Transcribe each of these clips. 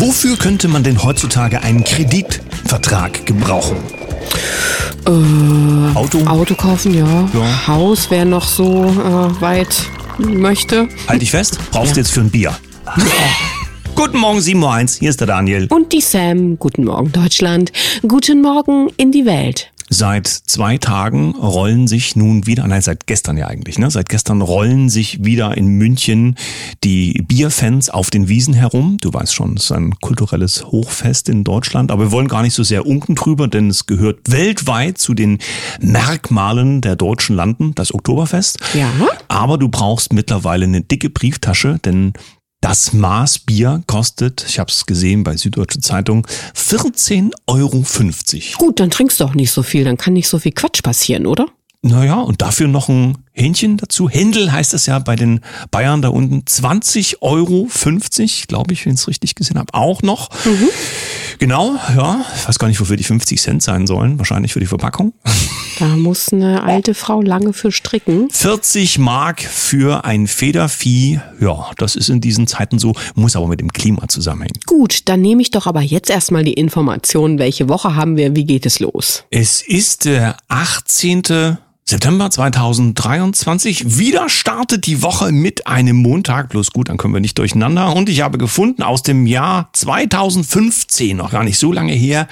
Wofür könnte man denn heutzutage einen Kreditvertrag gebrauchen? Äh, Auto? Auto kaufen, ja. Ja. Haus, wer noch so äh, weit möchte. Halt dich fest, brauchst du jetzt für ein Bier. Guten Morgen, 7.01 Uhr, hier ist der Daniel. Und die Sam. Guten Morgen, Deutschland. Guten Morgen in die Welt. Seit zwei Tagen rollen sich nun wieder, nein, seit gestern ja eigentlich, ne? Seit gestern rollen sich wieder in München die Bierfans auf den Wiesen herum. Du weißt schon, es ist ein kulturelles Hochfest in Deutschland, aber wir wollen gar nicht so sehr unken drüber, denn es gehört weltweit zu den Merkmalen der deutschen Landen, das Oktoberfest. Ja. Aber du brauchst mittlerweile eine dicke Brieftasche, denn das Maß Bier kostet, ich habe es gesehen bei Süddeutsche Zeitung, 14,50 Euro. Gut, dann trinkst du auch nicht so viel, dann kann nicht so viel Quatsch passieren, oder? Naja, und dafür noch ein Hähnchen dazu. Händel heißt es ja bei den Bayern da unten. 20,50 Euro, glaube ich, wenn ich es richtig gesehen habe. Auch noch. Genau, ja. Ich weiß gar nicht, wofür die 50 Cent sein sollen. Wahrscheinlich für die Verpackung. Da muss eine alte Frau lange für stricken. 40 Mark für ein Federvieh. Ja, das ist in diesen Zeiten so, muss aber mit dem Klima zusammenhängen. Gut, dann nehme ich doch aber jetzt erstmal die Information, welche Woche haben wir, wie geht es los? Es ist der 18. September 2023. Wieder startet die Woche mit einem Montag. Bloß gut, dann können wir nicht durcheinander. Und ich habe gefunden aus dem Jahr 2015, noch gar nicht so lange her,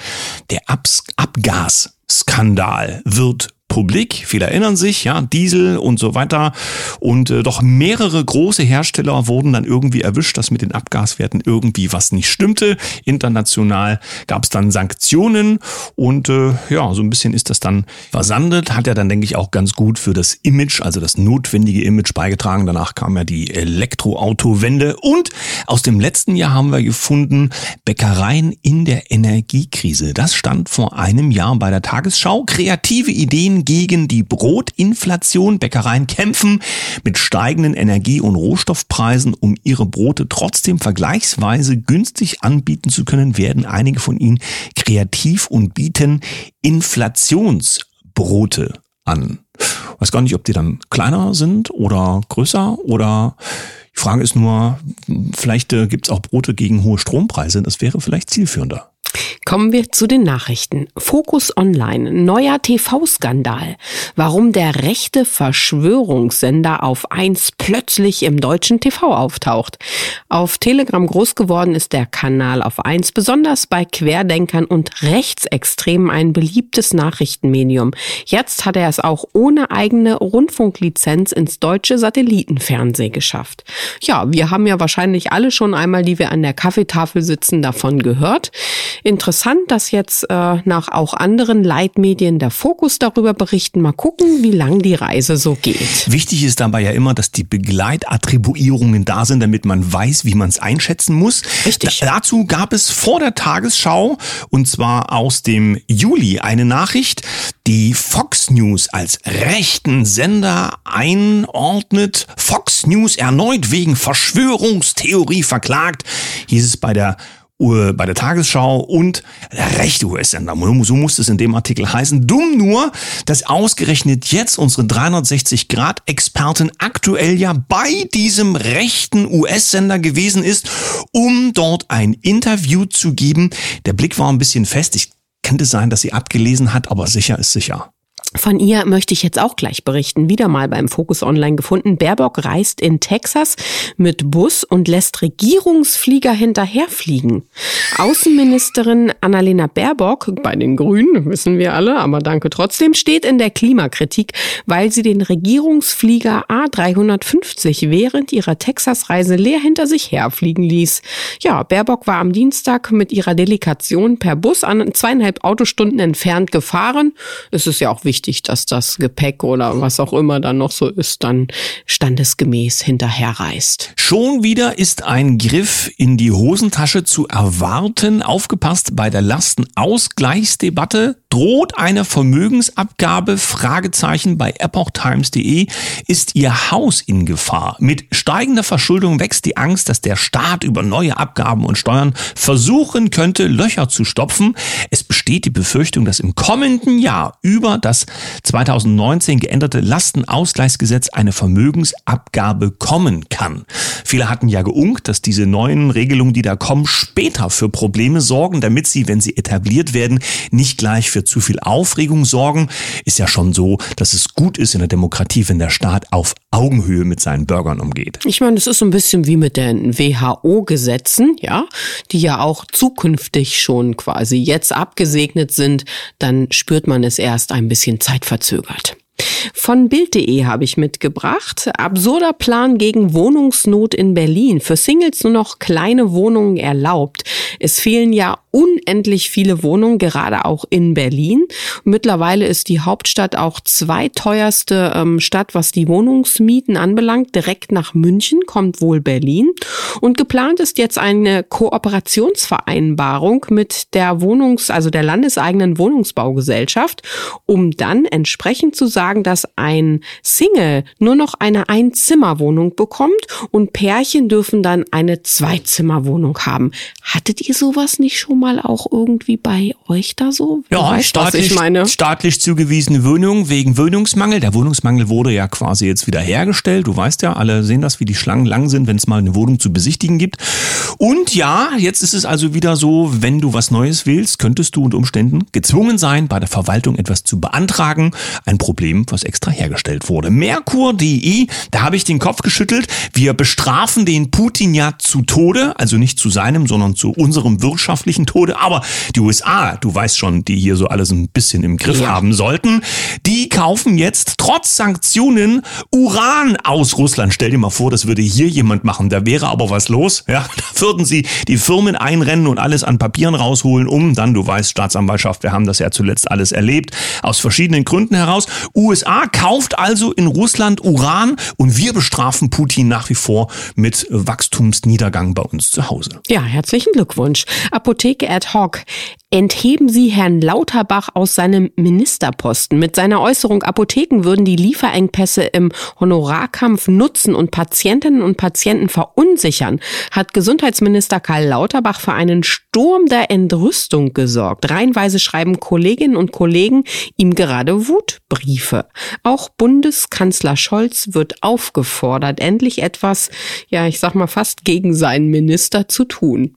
der Abs Abgasskandal wird publik. Viele erinnern sich, ja, Diesel und so weiter. Und äh, doch mehrere große Hersteller wurden dann irgendwie erwischt, dass mit den Abgaswerten irgendwie was nicht stimmte. International gab es dann Sanktionen und äh, ja, so ein bisschen ist das dann versandet. Hat ja dann, denke ich, auch ganz gut für das Image, also das notwendige Image beigetragen. Danach kam ja die Elektroautowende. Und aus dem letzten Jahr haben wir gefunden, Bäckereien in der Energiekrise. Das stand vor einem Jahr bei der Tagesschau. Kreative Ideen gegen die Brotinflation. Bäckereien kämpfen mit steigenden Energie- und Rohstoffpreisen, um ihre Brote trotzdem vergleichsweise günstig anbieten zu können, werden einige von ihnen kreativ und bieten Inflationsbrote an. Weiß gar nicht, ob die dann kleiner sind oder größer oder die Frage ist nur, vielleicht äh, gibt es auch Brote gegen hohe Strompreise. Das wäre vielleicht zielführender. Kommen wir zu den Nachrichten. Fokus Online, neuer TV-Skandal. Warum der rechte Verschwörungssender auf 1 plötzlich im deutschen TV auftaucht. Auf Telegram groß geworden ist der Kanal auf 1 besonders bei Querdenkern und Rechtsextremen ein beliebtes Nachrichtenmedium. Jetzt hat er es auch ohne eigene Rundfunklizenz ins deutsche Satellitenfernsehen geschafft. Ja, wir haben ja wahrscheinlich alle schon einmal, die wir an der Kaffeetafel sitzen, davon gehört. Interessant, dass jetzt äh, nach auch anderen Leitmedien der Fokus darüber berichten. Mal gucken, wie lang die Reise so geht. Wichtig ist dabei ja immer, dass die Begleitattribuierungen da sind, damit man weiß, wie man es einschätzen muss. Richtig. Da, dazu gab es vor der Tagesschau, und zwar aus dem Juli, eine Nachricht, die Fox News als rechten Sender einordnet. Fox News erneut wegen Verschwörungstheorie verklagt, hieß es bei der bei der Tagesschau und rechte US-Sender. So muss es in dem Artikel heißen. Dumm nur, dass ausgerechnet jetzt unsere 360-Grad-Expertin aktuell ja bei diesem rechten US-Sender gewesen ist, um dort ein Interview zu geben. Der Blick war ein bisschen fest. Ich könnte sein, dass sie abgelesen hat, aber sicher ist sicher. Von ihr möchte ich jetzt auch gleich berichten. Wieder mal beim Fokus Online gefunden. Baerbock reist in Texas mit Bus und lässt Regierungsflieger hinterherfliegen. Außenministerin Annalena Baerbock, bei den Grünen, wissen wir alle, aber danke trotzdem, steht in der Klimakritik, weil sie den Regierungsflieger A350 während ihrer Texas-Reise leer hinter sich herfliegen ließ. Ja, Baerbock war am Dienstag mit ihrer Delegation per Bus an zweieinhalb Autostunden entfernt gefahren. Es ist ja auch wichtig, dass das Gepäck oder was auch immer dann noch so ist, dann standesgemäß hinterherreist. Schon wieder ist ein Griff in die Hosentasche zu erwarten. Aufgepasst bei der Lastenausgleichsdebatte. Droht eine Vermögensabgabe? Fragezeichen bei epochtimes.de. Ist Ihr Haus in Gefahr? Mit steigender Verschuldung wächst die Angst, dass der Staat über neue Abgaben und Steuern versuchen könnte, Löcher zu stopfen. Es besteht die Befürchtung, dass im kommenden Jahr über das 2019 geänderte Lastenausgleichsgesetz eine Vermögensabgabe kommen kann. Viele hatten ja geunkt, dass diese neuen Regelungen, die da kommen, später für Probleme sorgen, damit sie, wenn sie etabliert werden, nicht gleich für für zu viel Aufregung sorgen. Ist ja schon so, dass es gut ist in der Demokratie, wenn der Staat auf Augenhöhe mit seinen Bürgern umgeht. Ich meine, es ist so ein bisschen wie mit den WHO-Gesetzen, ja, die ja auch zukünftig schon quasi jetzt abgesegnet sind. Dann spürt man es erst ein bisschen zeitverzögert. Von Bild.de habe ich mitgebracht. Absurder Plan gegen Wohnungsnot in Berlin. Für Singles nur noch kleine Wohnungen erlaubt. Es fehlen ja unendlich viele Wohnungen, gerade auch in Berlin. Mittlerweile ist die Hauptstadt auch zweiteuerste ähm, Stadt, was die Wohnungsmieten anbelangt. Direkt nach München kommt wohl Berlin. Und geplant ist jetzt eine Kooperationsvereinbarung mit der Wohnungs-, also der landeseigenen Wohnungsbaugesellschaft, um dann entsprechend zu sagen, dass ein Single nur noch eine Einzimmerwohnung bekommt und Pärchen dürfen dann eine Zweizimmerwohnung haben. Hattet ihr sowas nicht schon mal auch irgendwie bei euch da so? Ja, weißt, staatlich, staatlich zugewiesene Wohnungen wegen Wohnungsmangel. Der Wohnungsmangel wurde ja quasi jetzt wieder hergestellt. Du weißt ja, alle sehen das, wie die Schlangen lang sind, wenn es mal eine Wohnung zu besichtigen gibt. Und ja, jetzt ist es also wieder so, wenn du was Neues willst, könntest du unter Umständen gezwungen sein, bei der Verwaltung etwas zu beantragen. Ein Problem, was extra hergestellt wurde. Merkur.de, da habe ich den Kopf geschüttelt. Wir bestrafen den Putin ja zu Tode, also nicht zu seinem, sondern zu unserem wirtschaftlichen Tode. Aber die USA, du weißt schon, die hier so alles ein bisschen im Griff ja. haben sollten, die kaufen jetzt trotz Sanktionen Uran aus Russland. Stell dir mal vor, das würde hier jemand machen. Da wäre aber was los. Ja, da würden sie die Firmen einrennen und alles an Papieren rausholen, um dann, du weißt, Staatsanwaltschaft, wir haben das ja zuletzt alles erlebt, aus verschiedenen Gründen heraus. USA kauft also in Russland Uran und wir bestrafen Putin nach wie vor mit Wachstumsniedergang bei uns zu Hause. Ja, herzlichen Glückwunsch. Apotheke ad hoc. Entheben Sie Herrn Lauterbach aus seinem Ministerposten. Mit seiner Äußerung, Apotheken würden die Lieferengpässe im Honorarkampf nutzen und Patientinnen und Patienten verunsichern, hat Gesundheitsminister Karl Lauterbach für einen Sturm der Entrüstung gesorgt. Reihenweise schreiben Kolleginnen und Kollegen ihm gerade Wutbriefe. Auch Bundeskanzler Scholz wird aufgefordert, endlich etwas, ja, ich sag mal fast gegen seinen Minister zu tun.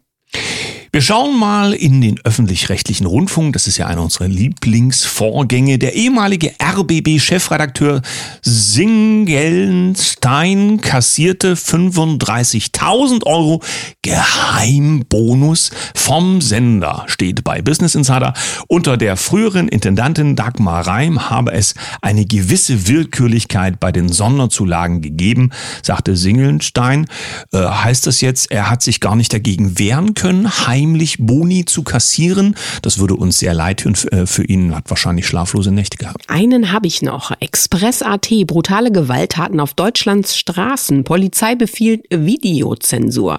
Wir schauen mal in den öffentlich-rechtlichen Rundfunk. Das ist ja einer unserer Lieblingsvorgänge. Der ehemalige RBB-Chefredakteur Singelstein kassierte 35.000 Euro Geheimbonus vom Sender. Steht bei Business Insider. Unter der früheren Intendantin Dagmar Reim habe es eine gewisse Willkürlichkeit bei den Sonderzulagen gegeben, sagte Singelstein. Äh, heißt das jetzt, er hat sich gar nicht dagegen wehren können? Heimlich Boni zu kassieren. Das würde uns sehr leid tun äh, für ihn, hat wahrscheinlich schlaflose Nächte gehabt. Einen habe ich noch. Express.at, brutale Gewalttaten auf Deutschlands Straßen. Polizei befiehlt Videozensur.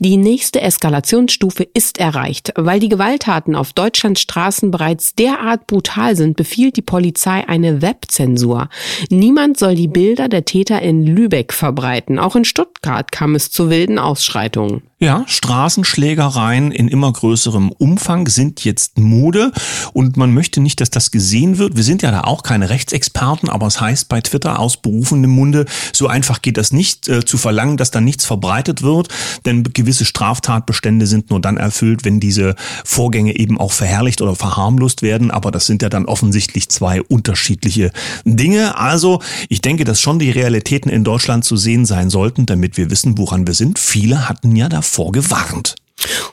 Die nächste Eskalationsstufe ist erreicht. Weil die Gewalttaten auf Deutschlands Straßen bereits derart brutal sind, befiehlt die Polizei eine Webzensur. Niemand soll die Bilder der Täter in Lübeck verbreiten. Auch in Stuttgart kam es zu wilden Ausschreitungen. Ja, Straßenschlägereien in immer größerem Umfang sind jetzt Mode und man möchte nicht, dass das gesehen wird. Wir sind ja da auch keine Rechtsexperten, aber es heißt bei Twitter aus berufenem Munde, so einfach geht das nicht, äh, zu verlangen, dass da nichts verbreitet wird, denn gewisse Straftatbestände sind nur dann erfüllt, wenn diese Vorgänge eben auch verherrlicht oder verharmlost werden, aber das sind ja dann offensichtlich zwei unterschiedliche Dinge. Also, ich denke, dass schon die Realitäten in Deutschland zu sehen sein sollten, damit wir wissen, woran wir sind. Viele hatten ja davor davor gewarnt.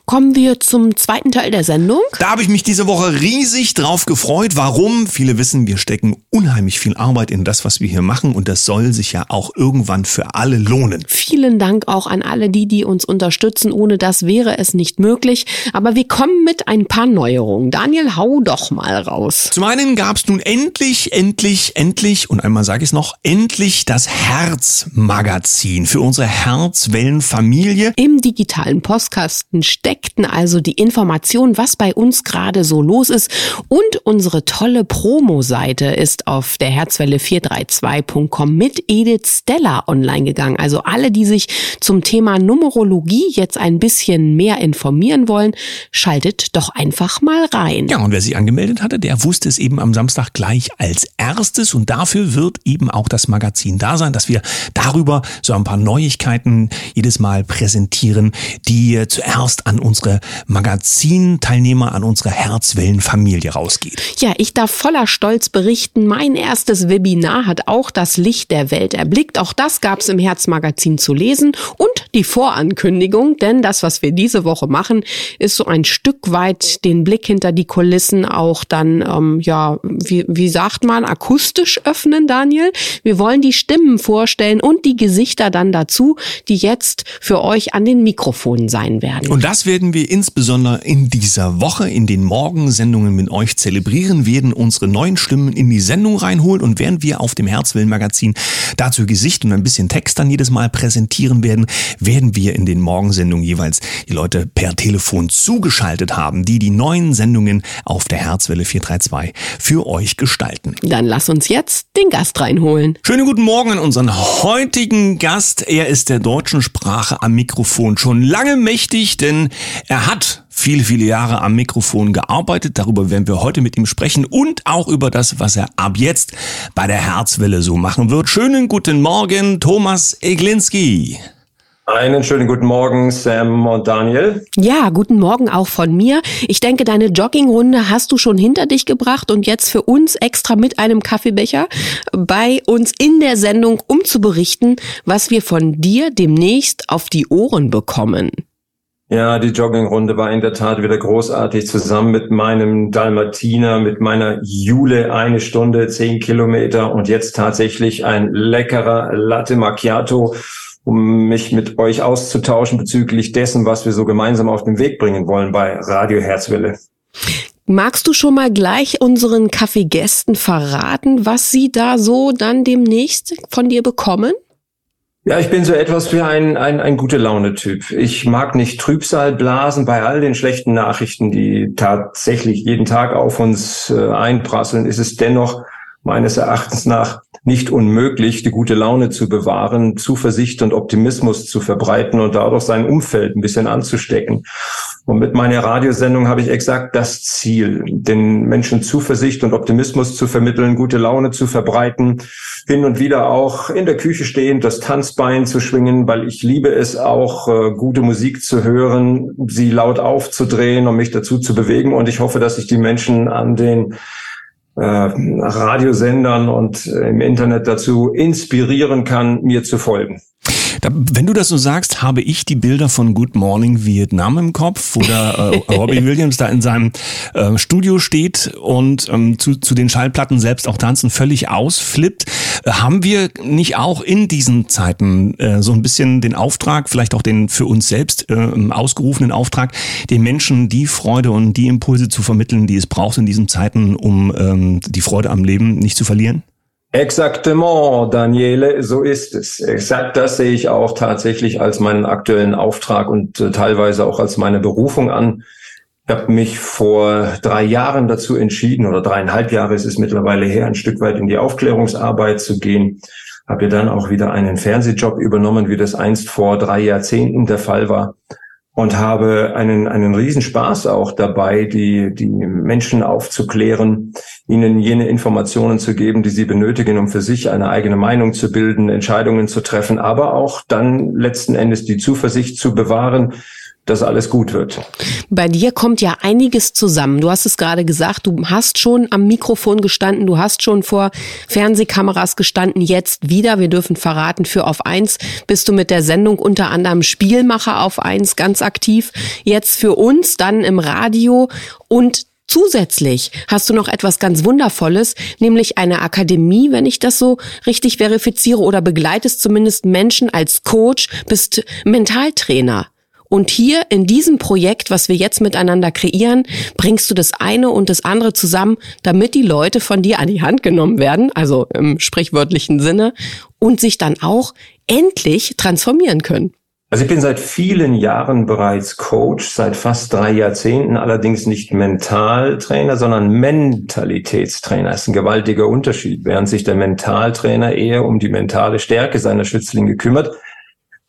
Kommen wir zum zweiten Teil der Sendung. Da habe ich mich diese Woche riesig drauf gefreut. Warum? Viele wissen, wir stecken unheimlich viel Arbeit in das, was wir hier machen und das soll sich ja auch irgendwann für alle lohnen. Vielen Dank auch an alle die, die uns unterstützen. Ohne das wäre es nicht möglich. Aber wir kommen mit ein paar Neuerungen. Daniel, hau doch mal raus. Zum einen gab es nun endlich, endlich, endlich und einmal sage ich es noch, endlich das Herzmagazin für unsere Herzwellenfamilie. Im digitalen Postkasten steckt Fakten, also die Information, was bei uns gerade so los ist. Und unsere tolle Promo-Seite ist auf der Herzwelle 432.com mit Edith Stella online gegangen. Also alle, die sich zum Thema Numerologie jetzt ein bisschen mehr informieren wollen, schaltet doch einfach mal rein. Ja, und wer sich angemeldet hatte, der wusste es eben am Samstag gleich als erstes. Und dafür wird eben auch das Magazin da sein, dass wir darüber so ein paar Neuigkeiten jedes Mal präsentieren, die zuerst an unsere Magazinteilnehmer, an unsere Herzwellenfamilie rausgeht. Ja, ich darf voller Stolz berichten, mein erstes Webinar hat auch das Licht der Welt erblickt. Auch das gab es im Herzmagazin zu lesen und die Vorankündigung, denn das, was wir diese Woche machen, ist so ein Stück weit den Blick hinter die Kulissen auch dann, ähm, ja, wie, wie sagt man, akustisch öffnen, Daniel. Wir wollen die Stimmen vorstellen und die Gesichter dann dazu, die jetzt für euch an den Mikrofonen sein werden. Und das werden wir insbesondere in dieser Woche in den Morgensendungen mit euch zelebrieren, werden unsere neuen Stimmen in die Sendung reinholen und während wir auf dem Herzwillen Magazin dazu Gesicht und ein bisschen Text dann jedes Mal präsentieren werden, werden wir in den Morgensendungen jeweils die Leute per Telefon zugeschaltet haben, die die neuen Sendungen auf der Herzwelle 432 für euch gestalten. Dann lass uns jetzt den Gast reinholen. Schönen guten Morgen an unseren heutigen Gast. Er ist der deutschen Sprache am Mikrofon schon lange mächtig, denn er hat viele, viele Jahre am Mikrofon gearbeitet. Darüber werden wir heute mit ihm sprechen und auch über das, was er ab jetzt bei der Herzwelle so machen wird. Schönen guten Morgen, Thomas Eglinski. Einen schönen guten Morgen, Sam und Daniel. Ja, guten Morgen auch von mir. Ich denke, deine Joggingrunde hast du schon hinter dich gebracht und jetzt für uns extra mit einem Kaffeebecher bei uns in der Sendung, um zu berichten, was wir von dir demnächst auf die Ohren bekommen. Ja, die Joggingrunde war in der Tat wieder großartig. Zusammen mit meinem Dalmatiner, mit meiner Jule eine Stunde, zehn Kilometer und jetzt tatsächlich ein leckerer Latte Macchiato um mich mit euch auszutauschen bezüglich dessen, was wir so gemeinsam auf den Weg bringen wollen bei Radio Herzwelle. Magst du schon mal gleich unseren Kaffeegästen verraten, was sie da so dann demnächst von dir bekommen? Ja, ich bin so etwas wie ein, ein, ein gute Laune-Typ. Ich mag nicht Trübsal blasen bei all den schlechten Nachrichten, die tatsächlich jeden Tag auf uns äh, einprasseln. Ist es dennoch meines Erachtens nach nicht unmöglich, die gute Laune zu bewahren, Zuversicht und Optimismus zu verbreiten und dadurch sein Umfeld ein bisschen anzustecken. Und mit meiner Radiosendung habe ich exakt das Ziel, den Menschen Zuversicht und Optimismus zu vermitteln, gute Laune zu verbreiten, hin und wieder auch in der Küche stehend das Tanzbein zu schwingen, weil ich liebe es auch, äh, gute Musik zu hören, sie laut aufzudrehen und mich dazu zu bewegen. Und ich hoffe, dass ich die Menschen an den äh, Radiosendern und im Internet dazu inspirieren kann, mir zu folgen. Da, wenn du das so sagst, habe ich die Bilder von Good Morning Vietnam im Kopf, wo da äh, Robbie Williams da in seinem äh, Studio steht und ähm, zu, zu den Schallplatten selbst auch tanzen, völlig ausflippt. Äh, haben wir nicht auch in diesen Zeiten äh, so ein bisschen den Auftrag, vielleicht auch den für uns selbst äh, ausgerufenen Auftrag, den Menschen die Freude und die Impulse zu vermitteln, die es braucht in diesen Zeiten, um ähm, die Freude am Leben nicht zu verlieren? Exactement, Daniele, so ist es. Exakt das sehe ich auch tatsächlich als meinen aktuellen Auftrag und äh, teilweise auch als meine Berufung an. Ich habe mich vor drei Jahren dazu entschieden, oder dreieinhalb Jahre ist es mittlerweile her, ein Stück weit in die Aufklärungsarbeit zu gehen. Habe ja dann auch wieder einen Fernsehjob übernommen, wie das einst vor drei Jahrzehnten der Fall war und habe einen, einen Riesenspaß auch dabei, die, die Menschen aufzuklären, ihnen jene Informationen zu geben, die sie benötigen, um für sich eine eigene Meinung zu bilden, Entscheidungen zu treffen, aber auch dann letzten Endes die Zuversicht zu bewahren, dass alles gut wird. Bei dir kommt ja einiges zusammen. Du hast es gerade gesagt, du hast schon am Mikrofon gestanden, du hast schon vor Fernsehkameras gestanden, jetzt wieder. Wir dürfen verraten, für auf eins bist du mit der Sendung unter anderem Spielmacher auf eins ganz aktiv. Jetzt für uns, dann im Radio und Zusätzlich hast du noch etwas ganz Wundervolles, nämlich eine Akademie, wenn ich das so richtig verifiziere, oder begleitest zumindest Menschen als Coach, bist Mentaltrainer. Und hier in diesem Projekt, was wir jetzt miteinander kreieren, bringst du das eine und das andere zusammen, damit die Leute von dir an die Hand genommen werden, also im sprichwörtlichen Sinne, und sich dann auch endlich transformieren können. Also ich bin seit vielen Jahren bereits Coach, seit fast drei Jahrzehnten, allerdings nicht Mentaltrainer, sondern Mentalitätstrainer. Das ist ein gewaltiger Unterschied. Während sich der Mentaltrainer eher um die mentale Stärke seiner Schützlinge kümmert,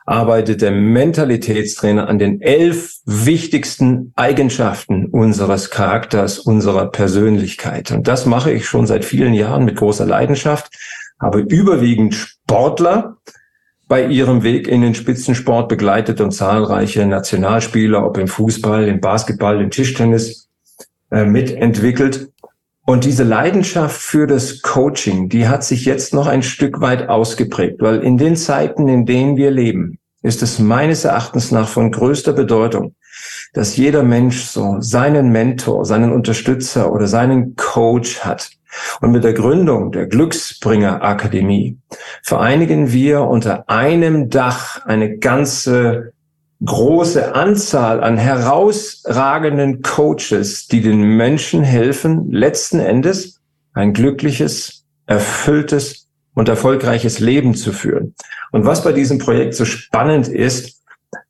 arbeitet der Mentalitätstrainer an den elf wichtigsten Eigenschaften unseres Charakters, unserer Persönlichkeit. Und das mache ich schon seit vielen Jahren mit großer Leidenschaft, habe überwiegend Sportler, bei ihrem Weg in den Spitzensport begleitet und zahlreiche Nationalspieler, ob im Fußball, im Basketball, im Tischtennis, äh, mitentwickelt. Und diese Leidenschaft für das Coaching, die hat sich jetzt noch ein Stück weit ausgeprägt, weil in den Zeiten, in denen wir leben, ist es meines Erachtens nach von größter Bedeutung, dass jeder Mensch so seinen Mentor, seinen Unterstützer oder seinen Coach hat, und mit der Gründung der Glücksbringer Akademie vereinigen wir unter einem Dach eine ganze große Anzahl an herausragenden Coaches, die den Menschen helfen, letzten Endes ein glückliches, erfülltes und erfolgreiches Leben zu führen. Und was bei diesem Projekt so spannend ist,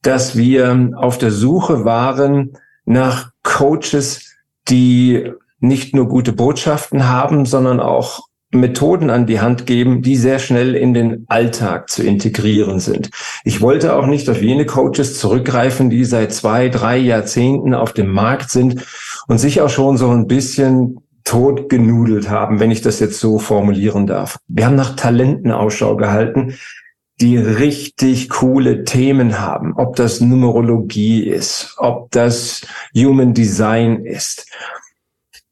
dass wir auf der Suche waren nach Coaches, die nicht nur gute Botschaften haben, sondern auch Methoden an die Hand geben, die sehr schnell in den Alltag zu integrieren sind. Ich wollte auch nicht auf jene Coaches zurückgreifen, die seit zwei, drei Jahrzehnten auf dem Markt sind und sich auch schon so ein bisschen totgenudelt haben, wenn ich das jetzt so formulieren darf. Wir haben nach Talenten Ausschau gehalten, die richtig coole Themen haben, ob das Numerologie ist, ob das Human Design ist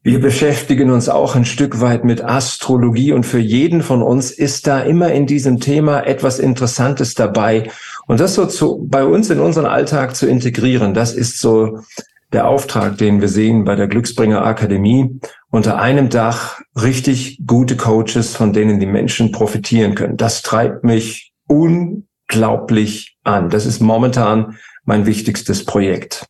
wir beschäftigen uns auch ein Stück weit mit Astrologie und für jeden von uns ist da immer in diesem Thema etwas Interessantes dabei. Und das so zu, bei uns in unseren Alltag zu integrieren, das ist so der Auftrag, den wir sehen bei der Glücksbringer Akademie. Unter einem Dach richtig gute Coaches, von denen die Menschen profitieren können. Das treibt mich unglaublich an. Das ist momentan mein wichtigstes Projekt.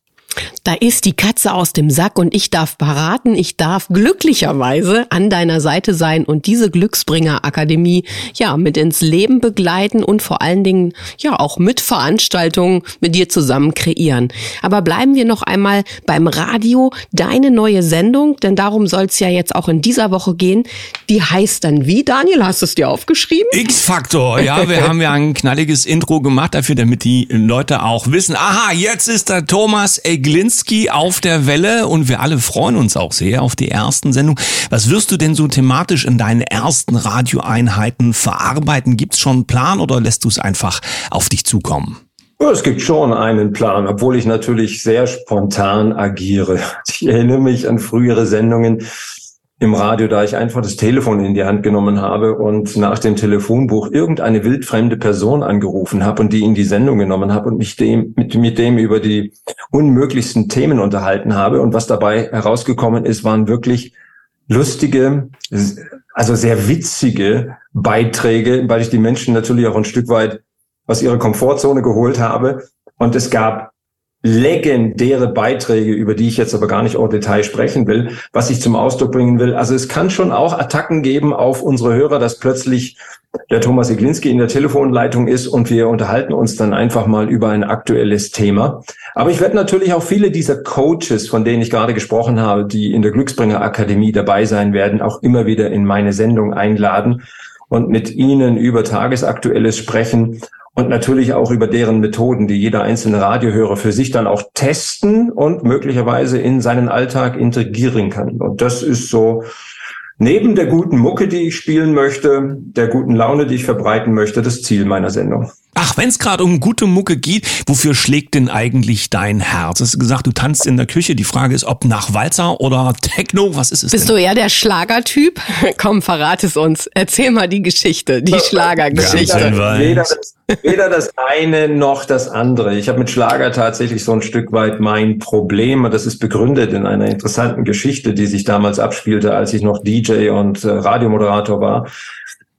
Da ist die Katze aus dem Sack und ich darf beraten, ich darf glücklicherweise an deiner Seite sein und diese Glücksbringer Akademie ja mit ins Leben begleiten und vor allen Dingen ja auch mit Veranstaltungen mit dir zusammen kreieren. Aber bleiben wir noch einmal beim Radio, deine neue Sendung, denn darum soll es ja jetzt auch in dieser Woche gehen. Die heißt dann wie, Daniel, hast du es dir aufgeschrieben? X-Faktor, ja, wir haben ja ein knalliges Intro gemacht dafür, damit die Leute auch wissen, aha, jetzt ist der Thomas Egg Glinski auf der Welle und wir alle freuen uns auch sehr auf die ersten Sendungen. Was wirst du denn so thematisch in deinen ersten Radioeinheiten verarbeiten? Gibt's schon einen Plan oder lässt du es einfach auf dich zukommen? es gibt schon einen Plan, obwohl ich natürlich sehr spontan agiere. Ich erinnere mich an frühere Sendungen, im Radio, da ich einfach das Telefon in die Hand genommen habe und nach dem Telefonbuch irgendeine wildfremde Person angerufen habe und die in die Sendung genommen habe und mich dem, mit, mit dem über die unmöglichsten Themen unterhalten habe. Und was dabei herausgekommen ist, waren wirklich lustige, also sehr witzige Beiträge, weil ich die Menschen natürlich auch ein Stück weit aus ihrer Komfortzone geholt habe. Und es gab legendäre Beiträge, über die ich jetzt aber gar nicht au Detail sprechen will, was ich zum Ausdruck bringen will. Also es kann schon auch Attacken geben auf unsere Hörer, dass plötzlich der Thomas Iglinski in der Telefonleitung ist und wir unterhalten uns dann einfach mal über ein aktuelles Thema. Aber ich werde natürlich auch viele dieser Coaches, von denen ich gerade gesprochen habe, die in der Glücksbringer Akademie dabei sein werden, auch immer wieder in meine Sendung einladen und mit ihnen über Tagesaktuelles sprechen und natürlich auch über deren Methoden, die jeder einzelne Radiohörer für sich dann auch testen und möglicherweise in seinen Alltag integrieren kann. Und das ist so neben der guten Mucke, die ich spielen möchte, der guten Laune, die ich verbreiten möchte, das Ziel meiner Sendung. Ach, wenn es gerade um gute Mucke geht, wofür schlägt denn eigentlich dein Herz? Du hast gesagt, du tanzt in der Küche. Die Frage ist, ob nach Walzer oder Techno, was ist es Bist denn? du eher der Schlagertyp? Komm, verrat es uns. Erzähl mal die Geschichte, die Schlagergeschichte. Ja, weder, das, weder das eine noch das andere. Ich habe mit Schlager tatsächlich so ein Stück weit mein Problem. Das ist begründet in einer interessanten Geschichte, die sich damals abspielte, als ich noch DJ und äh, Radiomoderator war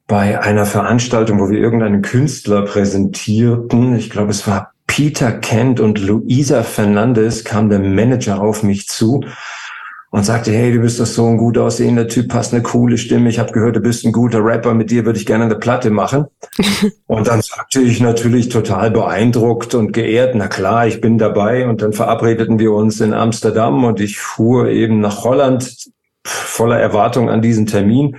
bei einer Veranstaltung, wo wir irgendeinen Künstler präsentierten. Ich glaube, es war Peter Kent und Luisa Fernandez, kam der Manager auf mich zu und sagte, hey, du bist doch so ein gut aussehender Typ, hast eine coole Stimme. Ich habe gehört, du bist ein guter Rapper, mit dir würde ich gerne eine Platte machen. und dann sagte ich natürlich total beeindruckt und geehrt, na klar, ich bin dabei. Und dann verabredeten wir uns in Amsterdam und ich fuhr eben nach Holland voller Erwartung an diesen Termin.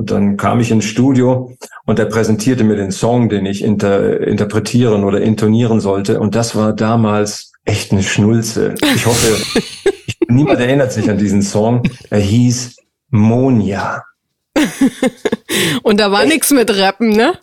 Und dann kam ich ins Studio und er präsentierte mir den Song, den ich inter, interpretieren oder intonieren sollte. Und das war damals echt eine Schnulze. Ich hoffe, niemand erinnert sich an diesen Song. Er hieß Monja. Und da war nichts mit Rappen, ne?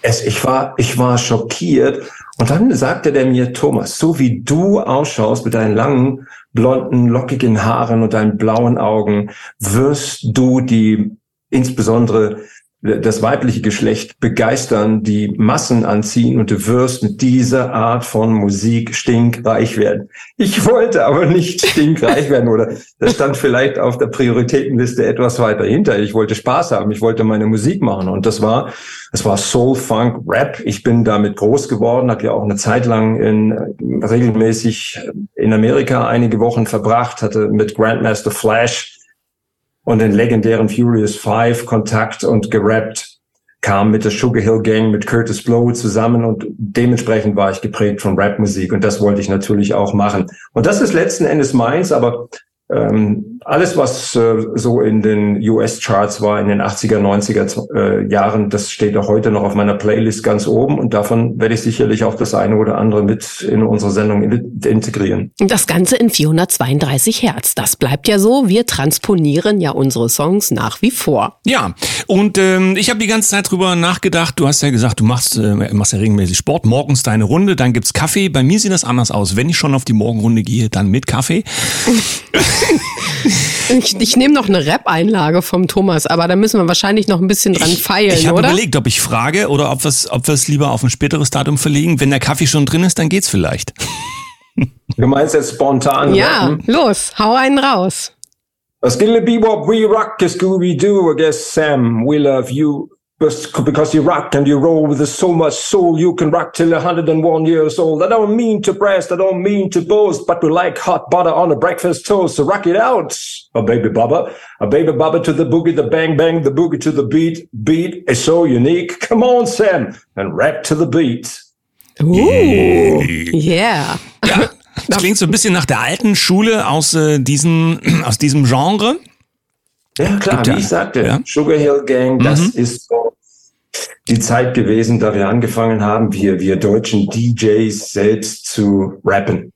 Es, ich war, ich war schockiert. Und dann sagte der mir, Thomas, so wie du ausschaust mit deinen langen, blonden, lockigen Haaren und deinen blauen Augen, wirst du die insbesondere das weibliche Geschlecht begeistern, die Massen anziehen und du wirst mit dieser Art von Musik stinkreich werden. Ich wollte aber nicht stinkreich werden oder das stand vielleicht auf der Prioritätenliste etwas weiter hinter. Ich wollte Spaß haben, ich wollte meine Musik machen und das war, es war Soul, Funk, Rap. Ich bin damit groß geworden, habe ja auch eine Zeit lang in, regelmäßig in Amerika einige Wochen verbracht, hatte mit Grandmaster Flash und den legendären Furious Five Kontakt und gerappt, kam mit der Sugar Hill Gang, mit Curtis Blow zusammen und dementsprechend war ich geprägt von Rapmusik und das wollte ich natürlich auch machen. Und das ist letzten Endes meins, aber ähm, alles, was äh, so in den US-Charts war in den 80er, 90er äh, Jahren, das steht auch heute noch auf meiner Playlist ganz oben und davon werde ich sicherlich auch das eine oder andere mit in unsere Sendung in integrieren. Das Ganze in 432 Hertz. Das bleibt ja so. Wir transponieren ja unsere Songs nach wie vor. Ja, und ähm, ich habe die ganze Zeit drüber nachgedacht. Du hast ja gesagt, du machst, äh, machst ja regelmäßig Sport, morgens deine Runde, dann gibt's Kaffee. Bei mir sieht das anders aus. Wenn ich schon auf die Morgenrunde gehe, dann mit Kaffee. ich, ich nehme noch eine Rap-Einlage vom Thomas, aber da müssen wir wahrscheinlich noch ein bisschen dran feilen, ich, oder? Ich habe überlegt, ob ich frage oder ob wir es ob wir's lieber auf ein späteres Datum verlegen. Wenn der Kaffee schon drin ist, dann geht's vielleicht. Du meinst jetzt spontan? Ja, rappen? los, hau einen raus. A skilly bebop, we rock a Scooby-Doo, I guess Sam, we love you. Because you rock and you roll with so much soul, you can rock till 101 years old. I don't mean to brag, I don't mean to boast, but we like hot butter on a breakfast toast. So rock it out, a baby baba, a oh, baby baba to the boogie, the bang bang, the boogie to the beat. Beat is so unique. Come on, Sam, and rap to the beat. Ooh, yeah. Ja. Das klingt so ein bisschen nach der alten Schule aus, äh, diesen, aus diesem Genre. Ja, klar, wie ich sagte, ja. Sugar Hill Gang, das mhm. ist so die Zeit gewesen, da wir angefangen haben, wir, wir deutschen DJs selbst zu rappen.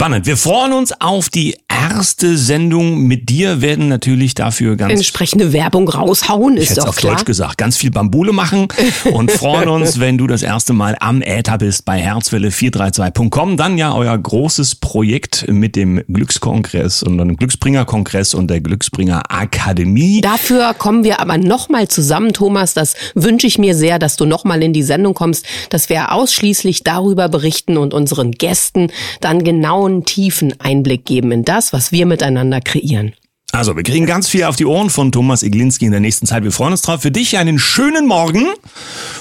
Spannend. Wir freuen uns auf die erste Sendung mit dir, werden natürlich dafür ganz entsprechende Werbung raushauen, ist doch auf klar. Deutsch gesagt, ganz viel Bambule machen und freuen uns, wenn du das erste Mal am Äther bist bei herzwelle432.com. Dann ja euer großes Projekt mit dem Glückskongress und dem Glücksbringer-Kongress und der Glücksbringer Akademie. Dafür kommen wir aber nochmal zusammen, Thomas. Das wünsche ich mir sehr, dass du nochmal in die Sendung kommst, dass wir ausschließlich darüber berichten und unseren Gästen dann genauen, tiefen Einblick geben in das, was wir miteinander kreieren. Also, wir kriegen ganz viel auf die Ohren von Thomas Iglinski in der nächsten Zeit. Wir freuen uns drauf. Für dich einen schönen Morgen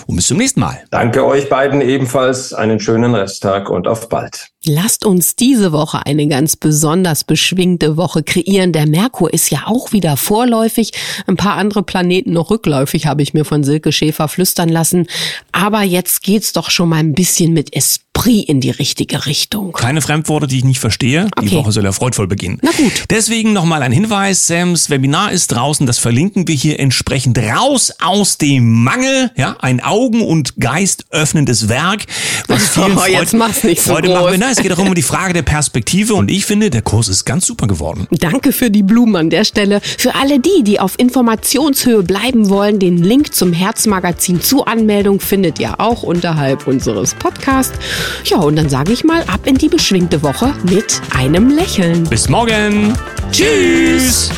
und bis zum nächsten Mal. Danke euch beiden ebenfalls. Einen schönen Resttag und auf bald. Lasst uns diese Woche eine ganz besonders beschwingte Woche kreieren. Der Merkur ist ja auch wieder vorläufig. Ein paar andere Planeten noch rückläufig, habe ich mir von Silke Schäfer flüstern lassen. Aber jetzt geht's doch schon mal ein bisschen mit Esprit in die richtige Richtung. Keine Fremdworte, die ich nicht verstehe. Die Woche soll ja freudvoll beginnen. Na gut. Deswegen nochmal ein Hinweis. Sams Webinar ist draußen. Das verlinken wir hier entsprechend raus aus dem Mangel. Ja, ein Augen- und Geist öffnendes Werk. Was vielen oh, Freud, jetzt mach's nicht so Freude groß. macht. Es geht auch um die Frage der Perspektive und ich finde, der Kurs ist ganz super geworden. Danke für die Blumen an der Stelle. Für alle die, die auf Informationshöhe bleiben wollen, den Link zum Herzmagazin zur Anmeldung findet ihr auch unterhalb unseres Podcasts. Ja, und dann sage ich mal ab in die beschwingte Woche mit einem Lächeln. Bis morgen. Tschüss.